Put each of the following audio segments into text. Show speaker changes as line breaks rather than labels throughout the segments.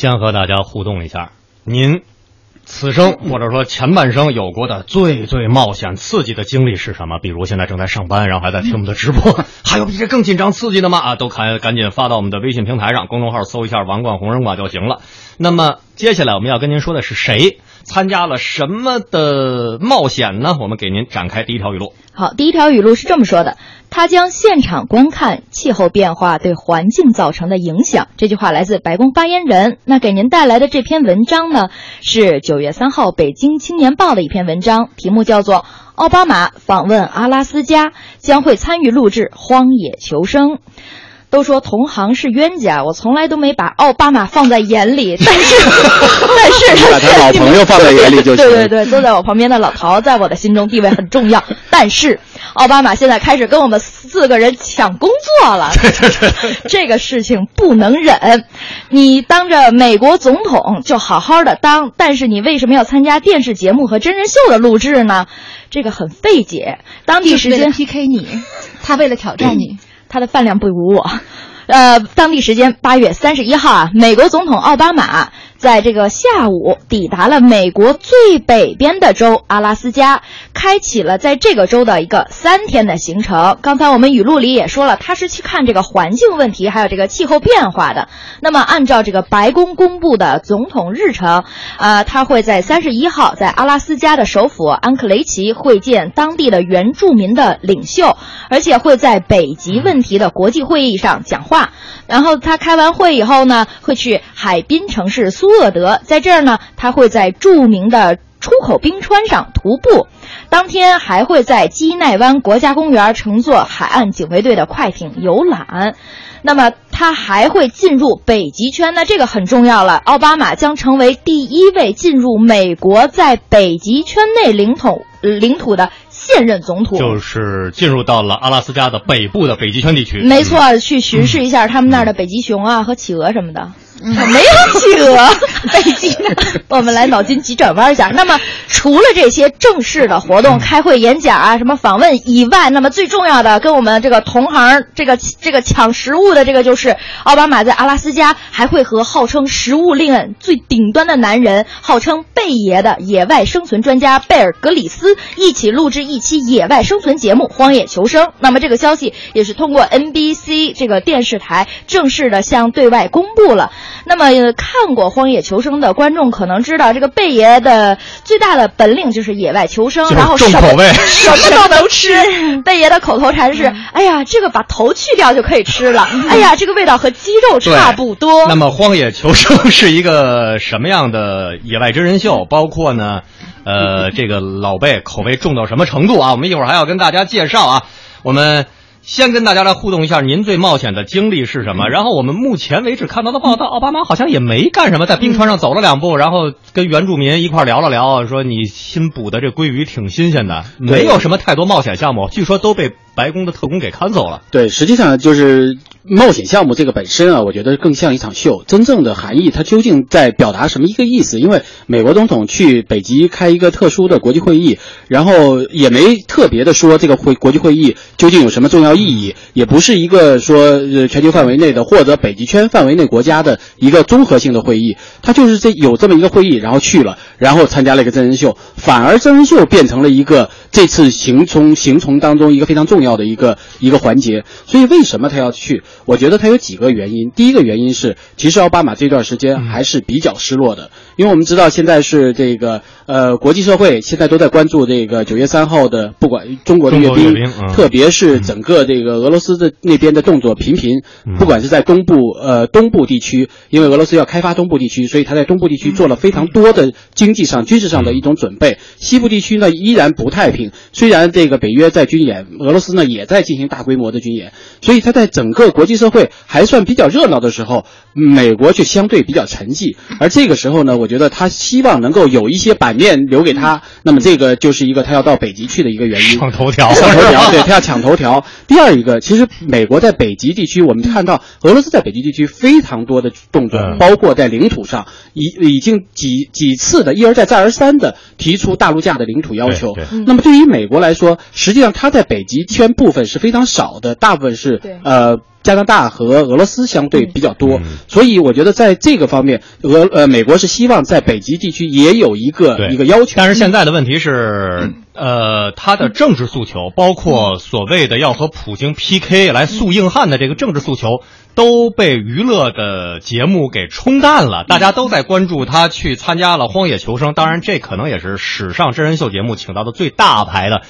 先和大家互动一下，您此生或者说前半生有过的最最冒险刺激的经历是什么？比如现在正在上班，然后还在听我们的直播，还有比这更紧张刺激的吗？啊，都赶赶紧发到我们的微信平台上，公众号搜一下“王冠红人馆”就行了。那么接下来我们要跟您说的是谁参加了什么的冒险呢？我们给您展开第一条语录。
好，第一条语录是这么说的：他将现场观看气候变化对环境造成的影响。这句话来自白宫发言人。那给您带来的这篇文章呢，是九月三号《北京青年报》的一篇文章，题目叫做《奥巴马访问阿拉斯加，将会参与录制《荒野求生》》。都说同行是冤家，我从来都没把奥巴马放在眼里，但是，但是
把他老朋友放在眼里就行。
对对对，坐在我旁边的老陶，在我的心中地位很重要。但是，奥巴马现在开始跟我们四个人抢工作了，这个事情不能忍。你当着美国总统就好好的当，但是你为什么要参加电视节目和真人秀的录制呢？这个很费解。当地时间
PK 你，他为了挑战你。
他的饭量不如我，呃，当地时间八月三十一号啊，美国总统奥巴马。在这个下午抵达了美国最北边的州阿拉斯加，开启了在这个州的一个三天的行程。刚才我们语录里也说了，他是去看这个环境问题，还有这个气候变化的。那么按照这个白宫公布的总统日程，啊，他会在三十一号在阿拉斯加的首府安克雷奇会见当地的原住民的领袖，而且会在北极问题的国际会议上讲话。然后他开完会以后呢，会去海滨城市苏厄德，在这儿呢，他会在著名的出口冰川上徒步，当天还会在基奈湾国家公园乘坐海岸警卫队的快艇游览。那么他还会进入北极圈，那这个很重要了。奥巴马将成为第一位进入美国在北极圈内领土领土的。现任总统
就是进入到了阿拉斯加的北部的北极圈地区，
没错，去巡视一下他们那儿的北极熊啊和企鹅什么的。没有企鹅，北极呢？我们来脑筋急转弯一下。那么，除了这些正式的活动、开会、演讲啊、什么访问以外，那么最重要的，跟我们这个同行这个这个抢食物的这个，就是奥巴马在阿拉斯加还会和号称食物链最顶端的男人，号称贝爷的野外生存专家贝尔格里斯一起录制一期野外生存节目《荒野求生》。那么，这个消息也是通过 NBC 这个电视台正式的向对外公布了。那么看过《荒野求生》的观众可能知道，这个贝爷的最大的本领就是野外求生，然后
重口味，
什么都能吃。贝爷的口头禅是：“哎呀，这个把头去掉就可以吃了。”哎呀，这个味道和鸡肉差不多。
那么《荒野求生》是一个什么样的野外真人秀？包括呢，呃，这个老贝口味重到什么程度啊？我们一会儿还要跟大家介绍啊。我们。先跟大家来互动一下，您最冒险的经历是什么？然后我们目前为止看到的报道，奥巴马好像也没干什么，在冰川上走了两步，然后跟原住民一块聊了聊，说你新捕的这鲑鱼挺新鲜的，没有什么太多冒险项目，据说都被白宫的特工给看走了。
对，实际上就是。冒险项目这个本身啊，我觉得更像一场秀。真正的含义，它究竟在表达什么一个意思？因为美国总统去北极开一个特殊的国际会议，然后也没特别的说这个会国际会议究竟有什么重要意义，也不是一个说呃全球范围内的或者北极圈范围内国家的一个综合性的会议。他就是这有这么一个会议，然后去了，然后参加了一个真人秀，反而真人秀变成了一个这次行从行从当中一个非常重要的一个一个环节。所以为什么他要去？我觉得他有几个原因。第一个原因是，其实奥巴马这段时间还是比较失落的，因为我们知道现在是这个呃国际社会现在都在关注这个九月三号的，不管中国的阅兵，特别是整个这个俄罗斯的那边的动作频频，不管是在东部呃东部地区，因为俄罗斯要开发东部地区，所以他在东部地区做了非常多的经济上、军事上的一种准备。西部地区呢依然不太平，虽然这个北约在军演，俄罗斯呢也在进行大规模的军演，所以他在整个国际社会还算比较热闹的时候，美国却相对比较沉寂。而这个时候呢，我觉得他希望能够有一些版面留给他，那么这个就是一个他要到北极去的一个原因。
抢头条，
抢头条，对他要抢头条。第二一个，其实美国在北极地区，我们看到俄罗斯在北极地区非常多的动作，包括在领土上已已经几几次的一而再再而三的提出大陆架的领土要求。那么对于美国来说，实际上他在北极圈部分是非常少的，大部分是呃加拿大和俄罗斯相对比较多，
嗯
所以我觉得在这个方面，俄呃美国是希望在北极地区也有一个
对
一个要求。
但是现在的问题是，呃，他的政治诉求，包括所谓的要和普京 PK 来诉硬汉的这个政治诉求，都被娱乐的节目给冲淡了。大家都在关注他去参加了《荒野求生》，当然这可能也是史上真人秀节目请到的最大牌的。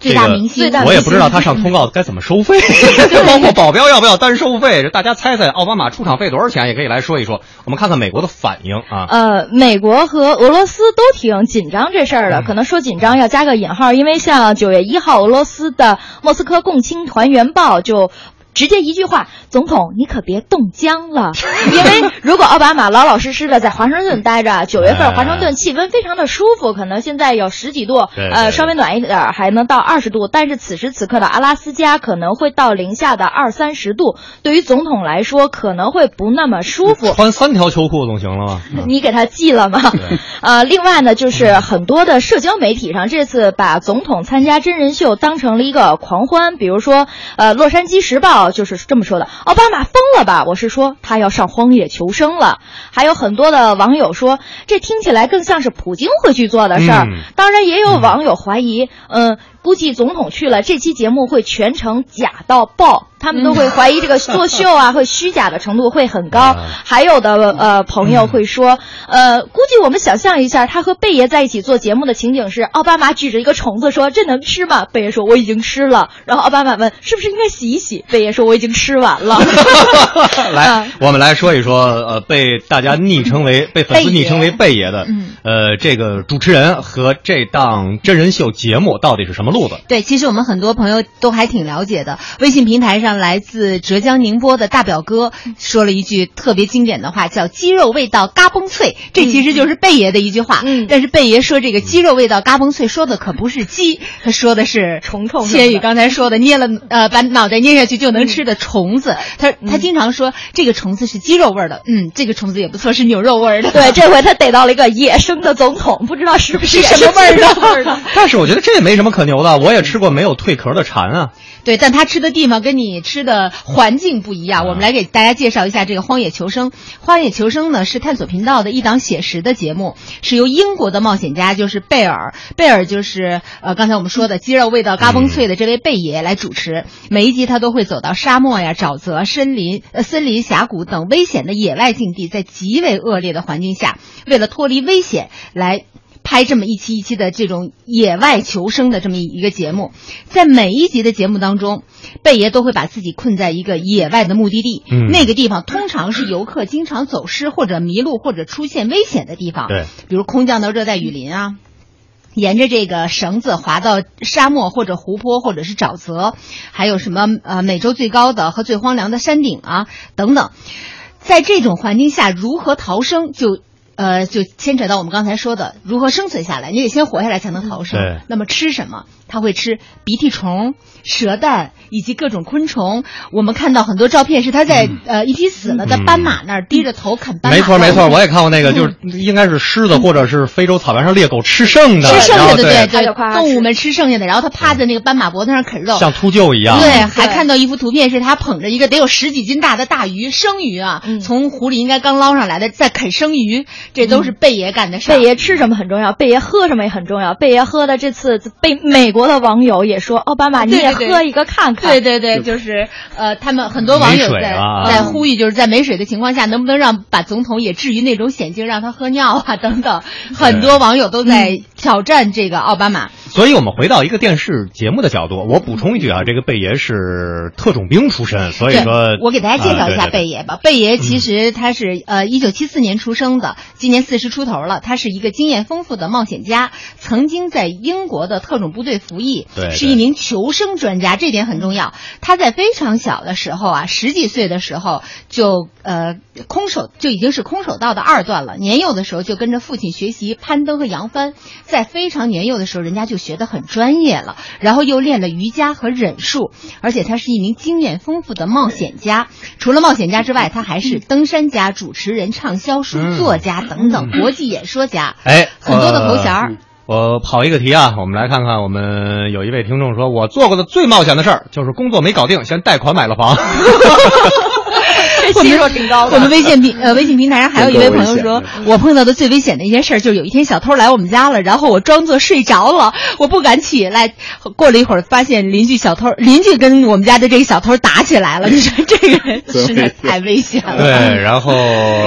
最大明星
这个我也不知道他上通告该怎么收费，包括保镖要不要单收费，大家猜猜奥巴马出场费多少钱，也可以来说一说。我们看看美国的反应啊。
呃，美国和俄罗斯都挺紧张这事儿的，可能说紧张要加个引号，因为像九月一号，俄罗斯的《莫斯科共青团员报》就。直接一句话，总统你可别冻僵了，因为如果奥巴马老老实实的在华盛顿待着，九月份华盛顿气温非常的舒服，可能现在有十几度，呃，稍微暖一点儿还能到二十度，但是此时此刻的阿拉斯加可能会到零下的二三十度，对于总统来说可能会不那么舒服。
穿三条秋裤总行了吧？
你给他寄了吗？呃，另外呢，就是很多的社交媒体上这次把总统参加真人秀当成了一个狂欢，比如说，呃，《洛杉矶时报》就是这么说的：“奥巴马疯了吧？”我是说他要上荒野求生了。还有很多的网友说，这听起来更像是普京会去做的事儿。
嗯
当然，也有网友怀疑，嗯、估计总统去了，这期节目会全程假到爆。他们都会怀疑这个作秀啊，会虚假的程度会很高。
嗯
还有的呃朋友会说，呃，估计我们想象一下，他和贝爷在一起做节目的情景是，奥巴马举着一个虫子说：“这能吃吗？”贝爷说：“我已经吃了。”然后奥巴马问：“是不是应该洗一洗？”贝爷说：“我已经吃完了。
来
啊，
我们来说一说，呃，被大家昵称为被粉丝昵称为贝爷的，
嗯
呃，这个主持人和这档真人秀节目到底是什么路子？
对，其实我们很多朋友都还挺了解的。微信平台上来自浙江宁波的大表哥说了一句特别经典的话，叫“鸡肉味道嘎嘣脆”，这其实就是贝爷的一句话。
嗯
但是贝爷说这个鸡肉味道嘎嘣脆，说的可不是鸡，他说的是
虫虫
千羽刚才说的捏了呃把脑袋捏下去就能吃的虫子。他他经常说这个虫子是鸡肉味儿的，嗯，这个虫子也不错，是牛肉味儿的。
对，这回他逮到了一个野生的总统，不知道是不是
是什么味儿 的。
但是我觉得这也没什么可牛的，我也吃过没有蜕壳的蝉啊。
对，但它吃的地方跟你吃的环境不一样。我们来给大家介绍一下这个《荒野求生》。《荒野求生》呢是探索频道的一档写实的节目，是由英国的冒险家就是贝尔，贝尔就是呃刚才我们说的鸡肉味道嘎嘣脆的这位贝爷来主持。每一集他都会走到沙漠呀、沼泽、森林、呃森林峡谷等危险的野外境地，在极为恶劣的环境下，为了脱离危险来。拍这么一期一期的这种野外求生的这么一个节目，在每一集的节目当中，贝爷都会把自己困在一个野外的目的地，
嗯
那个地方通常是游客经常走失或者迷路或者出现危险的地方，
对，
比如空降到热带雨林啊。沿着这个绳子滑到沙漠或者湖泊或者是沼泽，还有什么呃美洲最高的和最荒凉的山顶啊等等，在这种环境下如何逃生就。呃，就牵扯到我们刚才说的如何生存下来，你得先活下来才能逃生。
对
那么吃什么？他会吃鼻涕虫、蛇蛋以及各种昆虫。我们看到很多照片是他在、呃一匹死了的斑马那儿低着头啃斑马。
没错没错，我也看过那个，就是应该是狮子或者是非洲草原上猎狗吃剩的，
吃剩下的，对
他就夸他吃
动物们吃剩下的，然后他趴在那个斑马脖子上啃肉。
像秃鹫一样。
对，还看到一幅图片，是他捧着一个得有十几斤大的大鱼，生鱼啊，
嗯
从湖里应该刚捞上来的，在啃生鱼，这都是贝爷干的事儿。
贝爷吃什么很重要，贝爷喝什么也很重要。贝爷喝的这次被美国的网友也说，奥巴马你也喝一个看看。
对对对，就是呃，他们很多网友在、
啊
在呼吁，就是在没水的情况下，能不能让把总统也置于那种险境，让他喝尿啊等等。很多网友都在挑战这个奥巴马。
所以我们回到一个电视节目的角度，我补充一句啊，这个贝爷是特种兵出身，所以说
我给大家介绍一下
啊对对对
贝爷吧。贝爷其实他是、呃一九七四年出生的，今年四十出头了。他是一个经验丰富的冒险家，曾经在英国的特种部队服役，
对
是一名求生专家，这点很重要。他在非常小的时候啊，十几岁的时候就呃空手就已经是空手道的二段了。年幼的时候就跟着父亲学习攀登和扬帆，在非常年幼的时候，人家就学得很专业了，然后又练了瑜伽和忍术，而且他是一名经验丰富的冒险家。除了冒险家之外，他还是登山家、主持人、畅销书
嗯
作家等等国际演说家，
哎，
很多的头衔儿。
我跑一个题啊，我们来看看，我们有一位听众说，我做过的最冒险的事儿就是工作没搞定，先贷款买了房。
挺高的。
我们微信平呃微信平台上还有一位朋友说我碰到的最危险的一件事就是有一天小偷来我们家了，然后我装作睡着了，我不敢起来。过了一会儿，发现邻居小偷邻居跟我们家的这个小偷打起来了。你 说这个人实在太危险了。
对，然后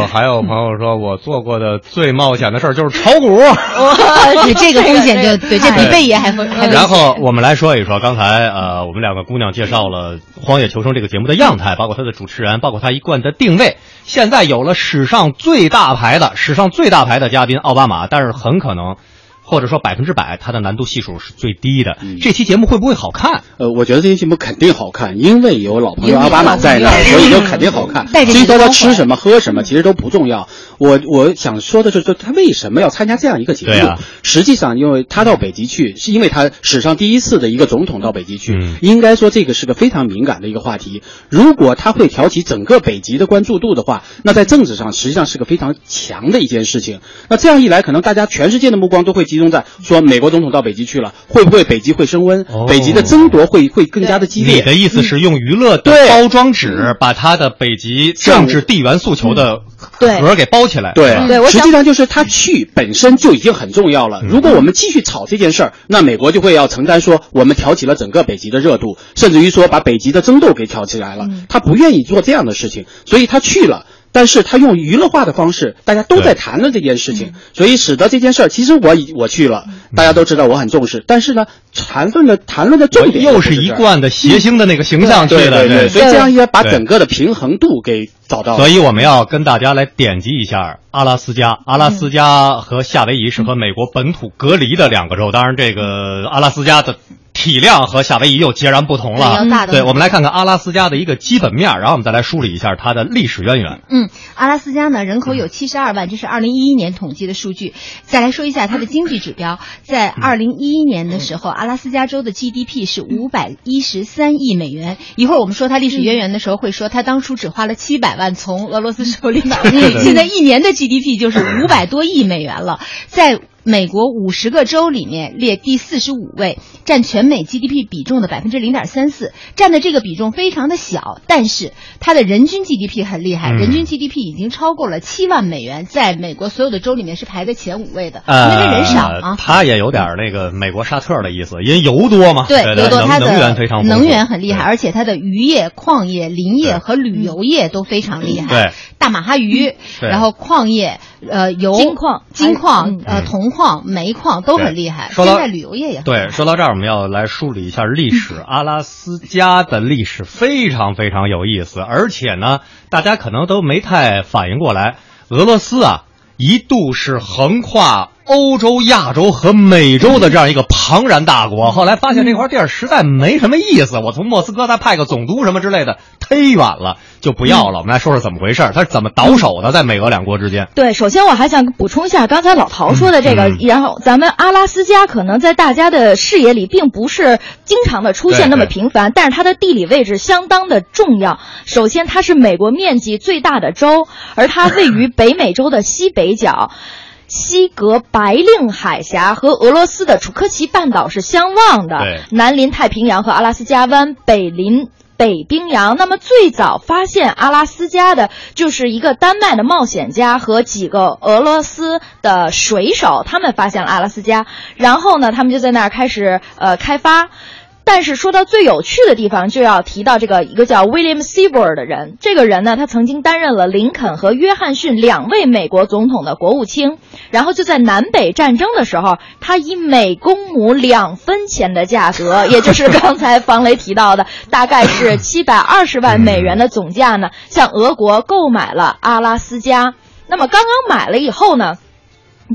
还有朋友说，我做过的最冒险的事儿就是炒股。
你这个风险就对，这比贝爷还风还危险。
然后我们来说一说，刚才呃，我们两个姑娘介绍了《荒野求生》这个节目的样态，包括它的主持人，包括它一贯的定位。现在有了史上最大牌的、史上最大牌的嘉宾奥巴马，但是很可能。或者说百分之百，它的难度系数是最低的。
嗯
这期节目会不会好看？
呃，我觉得这期节目肯定好看，因为有老朋友奥巴马在那儿，所以就肯定好看。
带着
至于说他
你的光环
吃什么、喝什么，其实都不重要。我我想说的是，说他为什么要参加这样一个节目？
啊
实际上，因为他到北极去，是因为他史上第一次的一个总统到北极去。
嗯
应该说，这个是个非常敏感的一个话题。如果他会挑起整个北极的关注度的话，那在政治上实际上是个非常强的一件事情。那这样一来，可能大家全世界的目光都会集中在说美国总统到北极去了，会不会北极会升温？
哦
北极的争夺会会更加的激烈。
你的意思是用娱乐的
对
包装纸把他的北极政治地缘诉求的
对
壳给包起来？
对，
对
实际上就是他去本身就已经很重要了。
嗯
如果我们继续炒这件事儿，那美国就会要承担说我们挑起了整个北极的热度，甚至于说把北极的争斗给挑起来了。
嗯
他不愿意做这样的事情，所以他去了。但是他用娱乐化的方式，大家都在谈论这件事
嗯。
情，所以使得这件事儿，其实我已我去了，大家都知道我很重视，但是呢，谈论的谈论的重点
又
是
一贯的谐星的那个形象
对对对，所以这样一来把整个的平衡度给找到了。
所以我们要跟大家来点击一下阿拉斯加。阿拉斯加和夏威夷是和美国本土隔离的两个州，当然这个阿拉斯加的体量和夏威夷又截然不同了。
大的
对，我们来看看阿拉斯加的一个基本面，然后我们再来梳理一下它的历史渊源。
嗯，阿拉斯加呢人口有七十二万，这是二零一一年统计的数据。再来说一下它的经济指标，在二零一一年的时候，阿拉斯加州的 GDP 是五百一十三亿美元。一会儿我们说它历史渊源的时候会说，它当初只花了七百万从俄罗斯手里买，现在一年的 GDP 就是五百多亿美元了，在。美国五十个州里面列第四十五位，占全美 GDP 比重的百分之零点三四，占的这个比重非常的小，但是它的人均 GDP 很厉害，
嗯。
人均 GDP 已经超过了七万美元，在美国所有的州里面是排在前五位的，因为这人少啊。
它也有点那个美国沙特的意思，因为油多嘛，
对，
对
油多，它的
能能源非常
能源很厉害，而且它的渔业、矿业、林业和旅游业都非常厉害。
对，
大马哈鱼，
对
然后矿业，呃，油、
金矿
金矿
嗯、
呃，铜矿、煤矿都很厉害。
说到
现在旅游业也很
对，说到这儿，我们要来梳理一下历史。阿拉斯加的历史非常非常有意思，而且呢，大家可能都没太反应过来，俄罗斯啊，一度是横跨欧洲、亚洲和美洲的这样一个庞然大国。后来发现这块地儿实在没什么意思，我从莫斯科再派个总督什么之类的，忒远了，就不要了。我们来说说怎么回事，他是怎么倒手的，在美俄两国之间。
对，首先我还想补充一下刚才老陶说的这个，
嗯
然后咱们阿拉斯加可能在大家的视野里并不是经常的出现那么频繁，但是它的地理位置相当的重要。首先，它是美国面积最大的州，而它位于北美洲的西北角。西格白令海峡和俄罗斯的楚科奇半岛是相望的，南临太平洋和阿拉斯加湾，北临北冰洋。那么最早发现阿拉斯加的就是一个丹麦的冒险家和几个俄罗斯的水手，他们发现了阿拉斯加，然后呢，他们就在那儿开始呃开发。但是说到最有趣的地方，就要提到这个一个叫 William Seymour 的人。这个人呢，他曾经担任了林肯和约翰逊两位美国总统的国务卿。然后就在南北战争的时候，他以每公亩两分钱的价格，也就是刚才房雷提到的，大概是 七百二十万美元的总价呢，向俄国购买了阿拉斯加。那么刚刚买了以后呢？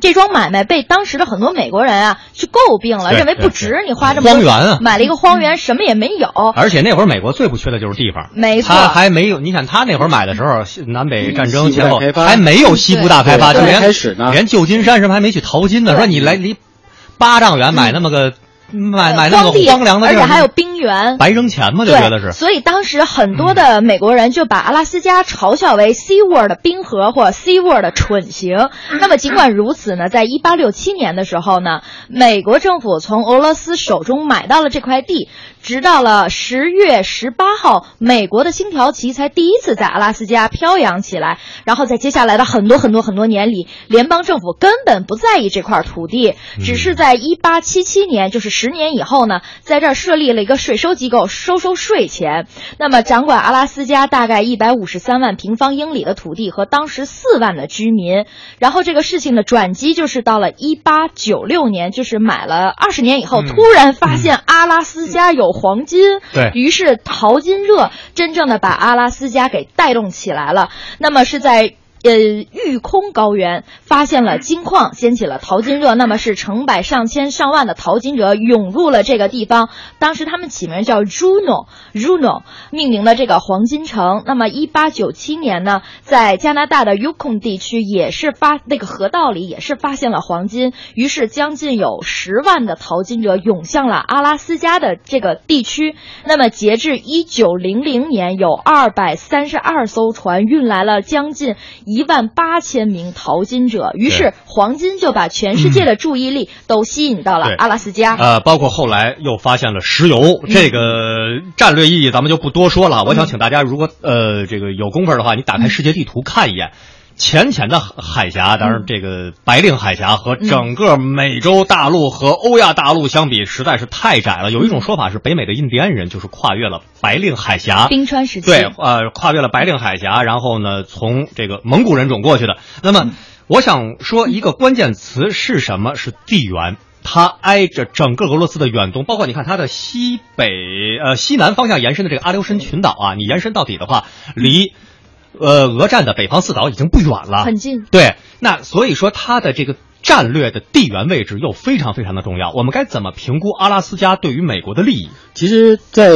这桩买卖被当时的很多美国人啊去诟病了，认为不值，你花这么多
荒原啊
买了一个荒原，什么也没有。
而且那会儿美国最不缺的就是地方，
没错
他还没有。你想他那会儿买的时候，南北战争前后还没有西部大开发，就连
开始呢
连旧金山什么还没去淘金呢。说你来离八丈远买那么个买买那个
荒
凉的地，
而且还有冰原，
白扔钱嘛，就觉得，是。
所以当时很多的美国人就把阿拉斯加嘲笑为 Sea World 的冰河或 Sea World 的蠢行。那么尽管如此呢，在一八六七年的时候呢，美国政府从俄罗斯手中买到了这块地，直到了十月十八号，美国的星条旗才第一次在阿拉斯加飘扬起来。然后在接下来的很多很多很多年里，联邦政府根本不在意这块土地，只是在一八七七年，就是十年以后呢，在这儿设立了一个税收机构，收收税钱。那么掌管阿拉斯加大概一百五十三万平方英里的土地和当时四万的居民。然后这个事情的转机就是到了一八九六年，就是买了二十年以后，
嗯
突然发现阿拉斯加有黄金，
对
于是淘金热真正的把阿拉斯加给带动起来了。那么是在。呃，玉空高原发现了金矿，掀起了淘金热。那么是成百上千上万的淘金者涌入了这个地方。当时他们起名叫 Juno，Juno 命名了这个黄金城。那么一八九七年呢，在加拿大的 Yukon 地区也是发那个河道里也是发现了黄金，于是将近有十万的淘金者涌向了阿拉斯加的这个地区。那么截至一九零零年，有二百三十二艘船运来了将近一万八千名淘金者，于是黄金就把全世界的注意力都吸引到了阿拉斯加。
呃，包括后来又发现了石油，
嗯
这个战略意义咱们就不多说了。我想请大家，如果呃这个有功夫的话，你打开世界地图看一眼。浅浅的海峡，当然这个白令海峡和整个美洲大陆和欧亚大陆相比，实在是太窄了。有一种说法是，北美的印第安人就是跨越了白令海峡，
冰川时期，
对，呃，跨越了白令海峡，然后呢，从这个蒙古人种过去的。那么，我想说一个关键词是什么？是地缘。它挨着整个俄罗斯的远东，包括你看它的西北、呃西南方向延伸的这个阿留申群岛啊，你延伸到底的话，离呃俄占的北方四岛已经不远了，
很近。
对，那所以说它的这个战略的地缘位置又非常非常的重要。我们该怎么评估阿拉斯加对于美国的利益？
其实，在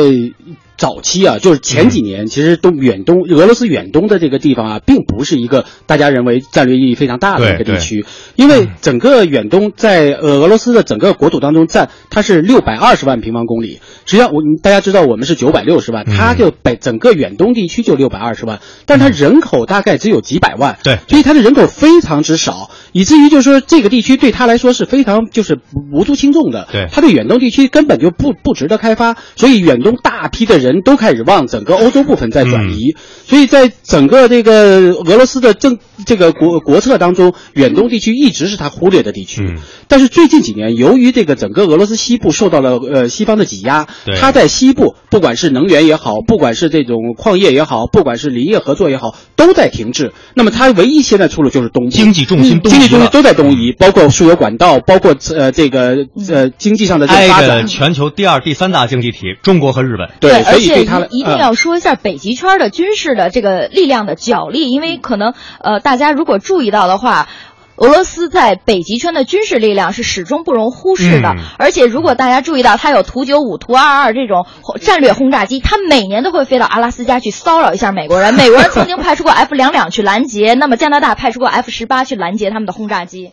早期啊，就是前几年，其实东远东俄罗斯远东的这个地方啊，并不是一个大家认为战略意义非常大的一个地区，因为整个远东在呃俄罗斯的整个国土当中占它是六百二十万平方公里。实际上，我大家知道我们是九百六十万，它就北整个远东地区就六百二十万，但它人口大概只有几百万，
对，
所以它的人口非常之少，以至于就是说这个地区对他来说是非常就是无足轻重的，
对，
他对远东地区根本就不不值得开发，所以远东大批的人都开始往整个欧洲部分在转移，所以在整个这个俄罗斯的政这个国国策当中，远东地区一直是他忽略的地区。但是最近几年，由于这个整个俄罗斯西部受到了呃西方的挤压，他在西部不管是能源也好，不管是这种矿业也好，不管是林业合作也好，都在停滞。那么他唯一现在出路就是东部，
经济重心东移
经济重心都在东移，包括输油管道，包括呃这个呃经济上的这个发
挨
展。
着全球第二、第三大经济体中国和日本。
对，所
且
对他
一定要说一下北极圈的军事的这个力量的角力，因为可能呃大家如果注意到的话。俄罗斯在北极圈的军事力量是始终不容忽视的，
嗯、
而且如果大家注意到，它有图九五、图二二这种战略轰炸机，它每年都会飞到阿拉斯加去骚扰一下美国人。美国人曾经派出过 F 两两去拦截，那么加拿大派出过 F 十八去拦截他们的轰炸机。